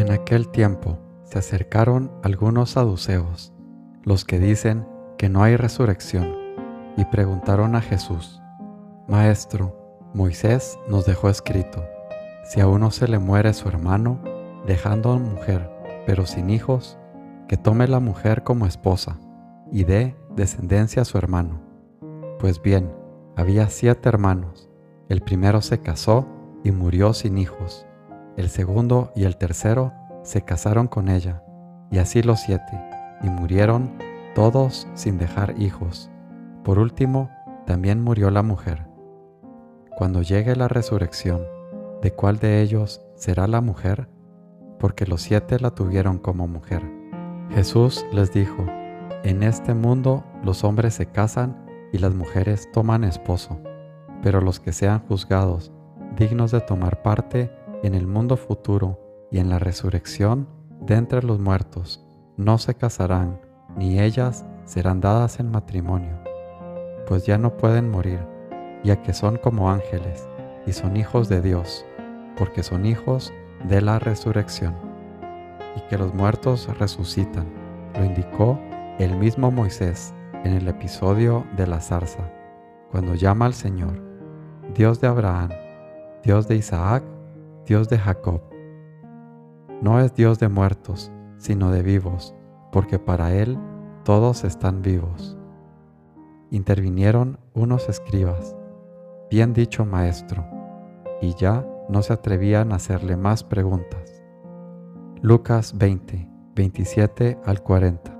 En aquel tiempo se acercaron algunos saduceos, los que dicen que no hay resurrección, y preguntaron a Jesús, Maestro, Moisés nos dejó escrito, si a uno se le muere su hermano, dejando mujer, pero sin hijos, que tome la mujer como esposa y dé descendencia a su hermano. Pues bien, había siete hermanos. El primero se casó y murió sin hijos. El segundo y el tercero se casaron con ella, y así los siete, y murieron todos sin dejar hijos. Por último, también murió la mujer. Cuando llegue la resurrección, ¿de cuál de ellos será la mujer? Porque los siete la tuvieron como mujer. Jesús les dijo, en este mundo los hombres se casan y las mujeres toman esposo, pero los que sean juzgados dignos de tomar parte en el mundo futuro y en la resurrección de entre los muertos, no se casarán, ni ellas serán dadas en matrimonio, pues ya no pueden morir, ya que son como ángeles y son hijos de Dios, porque son hijos de la resurrección, y que los muertos resucitan, lo indicó el mismo Moisés en el episodio de la zarza, cuando llama al Señor, Dios de Abraham, Dios de Isaac, Dios de Jacob. No es Dios de muertos, sino de vivos, porque para Él todos están vivos. Intervinieron unos escribas, bien dicho maestro, y ya no se atrevían a hacerle más preguntas. Lucas 20, 27 al 40.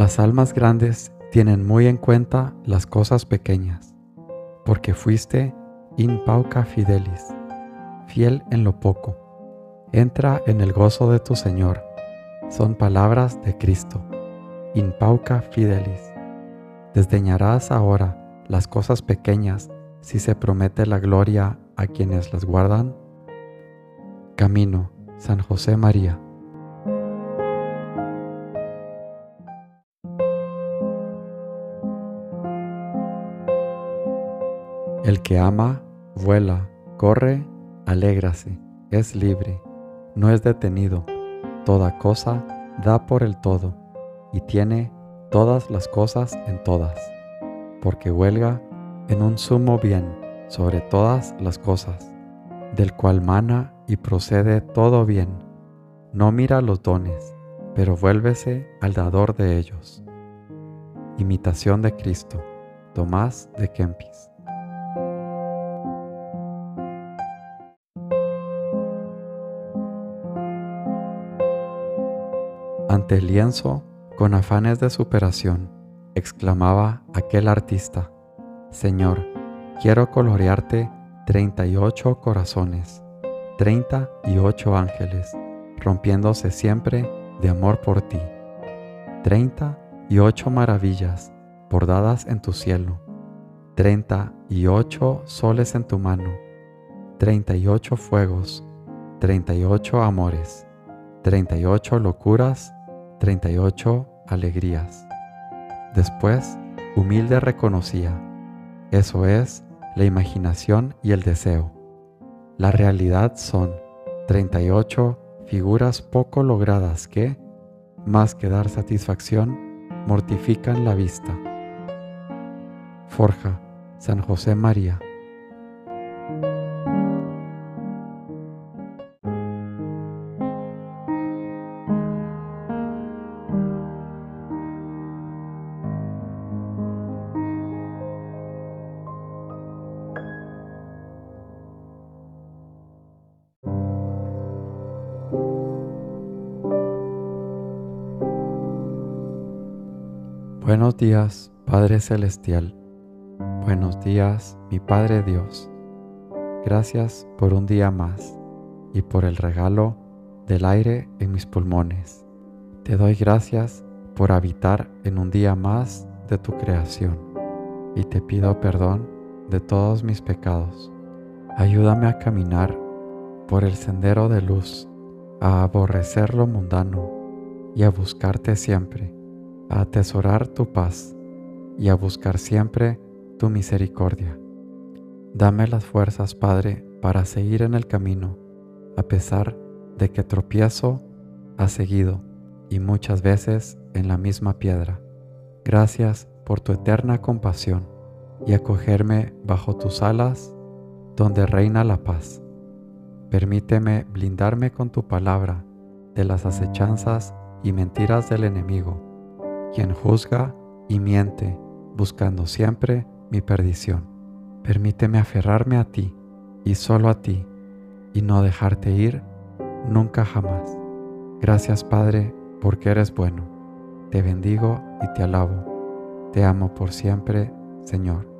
Las almas grandes tienen muy en cuenta las cosas pequeñas, porque fuiste in pauca fidelis, fiel en lo poco. Entra en el gozo de tu Señor. Son palabras de Cristo. In pauca fidelis. Desdeñarás ahora las cosas pequeñas si se promete la gloria a quienes las guardan. Camino, San José María. El que ama, vuela, corre, alégrase, es libre, no es detenido, toda cosa da por el todo y tiene todas las cosas en todas, porque huelga en un sumo bien sobre todas las cosas, del cual mana y procede todo bien, no mira los dones, pero vuélvese al dador de ellos. Imitación de Cristo, Tomás de Kempis. Ante el lienzo, con afanes de superación, exclamaba aquel artista, Señor, quiero colorearte 38 corazones, 38 ángeles, rompiéndose siempre de amor por ti, 38 maravillas bordadas en tu cielo, 38 soles en tu mano, 38 fuegos, 38 amores, 38 locuras 38 alegrías. Después, humilde reconocía, eso es la imaginación y el deseo. La realidad son 38 figuras poco logradas que, más que dar satisfacción, mortifican la vista. Forja, San José María. Buenos días, Padre Celestial. Buenos días, mi Padre Dios. Gracias por un día más y por el regalo del aire en mis pulmones. Te doy gracias por habitar en un día más de tu creación y te pido perdón de todos mis pecados. Ayúdame a caminar por el sendero de luz a aborrecer lo mundano y a buscarte siempre, a atesorar tu paz y a buscar siempre tu misericordia. Dame las fuerzas, Padre, para seguir en el camino, a pesar de que tropiezo ha seguido y muchas veces en la misma piedra. Gracias por tu eterna compasión y acogerme bajo tus alas donde reina la paz. Permíteme blindarme con tu palabra de las acechanzas y mentiras del enemigo, quien juzga y miente, buscando siempre mi perdición. Permíteme aferrarme a ti y solo a ti, y no dejarte ir nunca jamás. Gracias Padre, porque eres bueno. Te bendigo y te alabo. Te amo por siempre, Señor.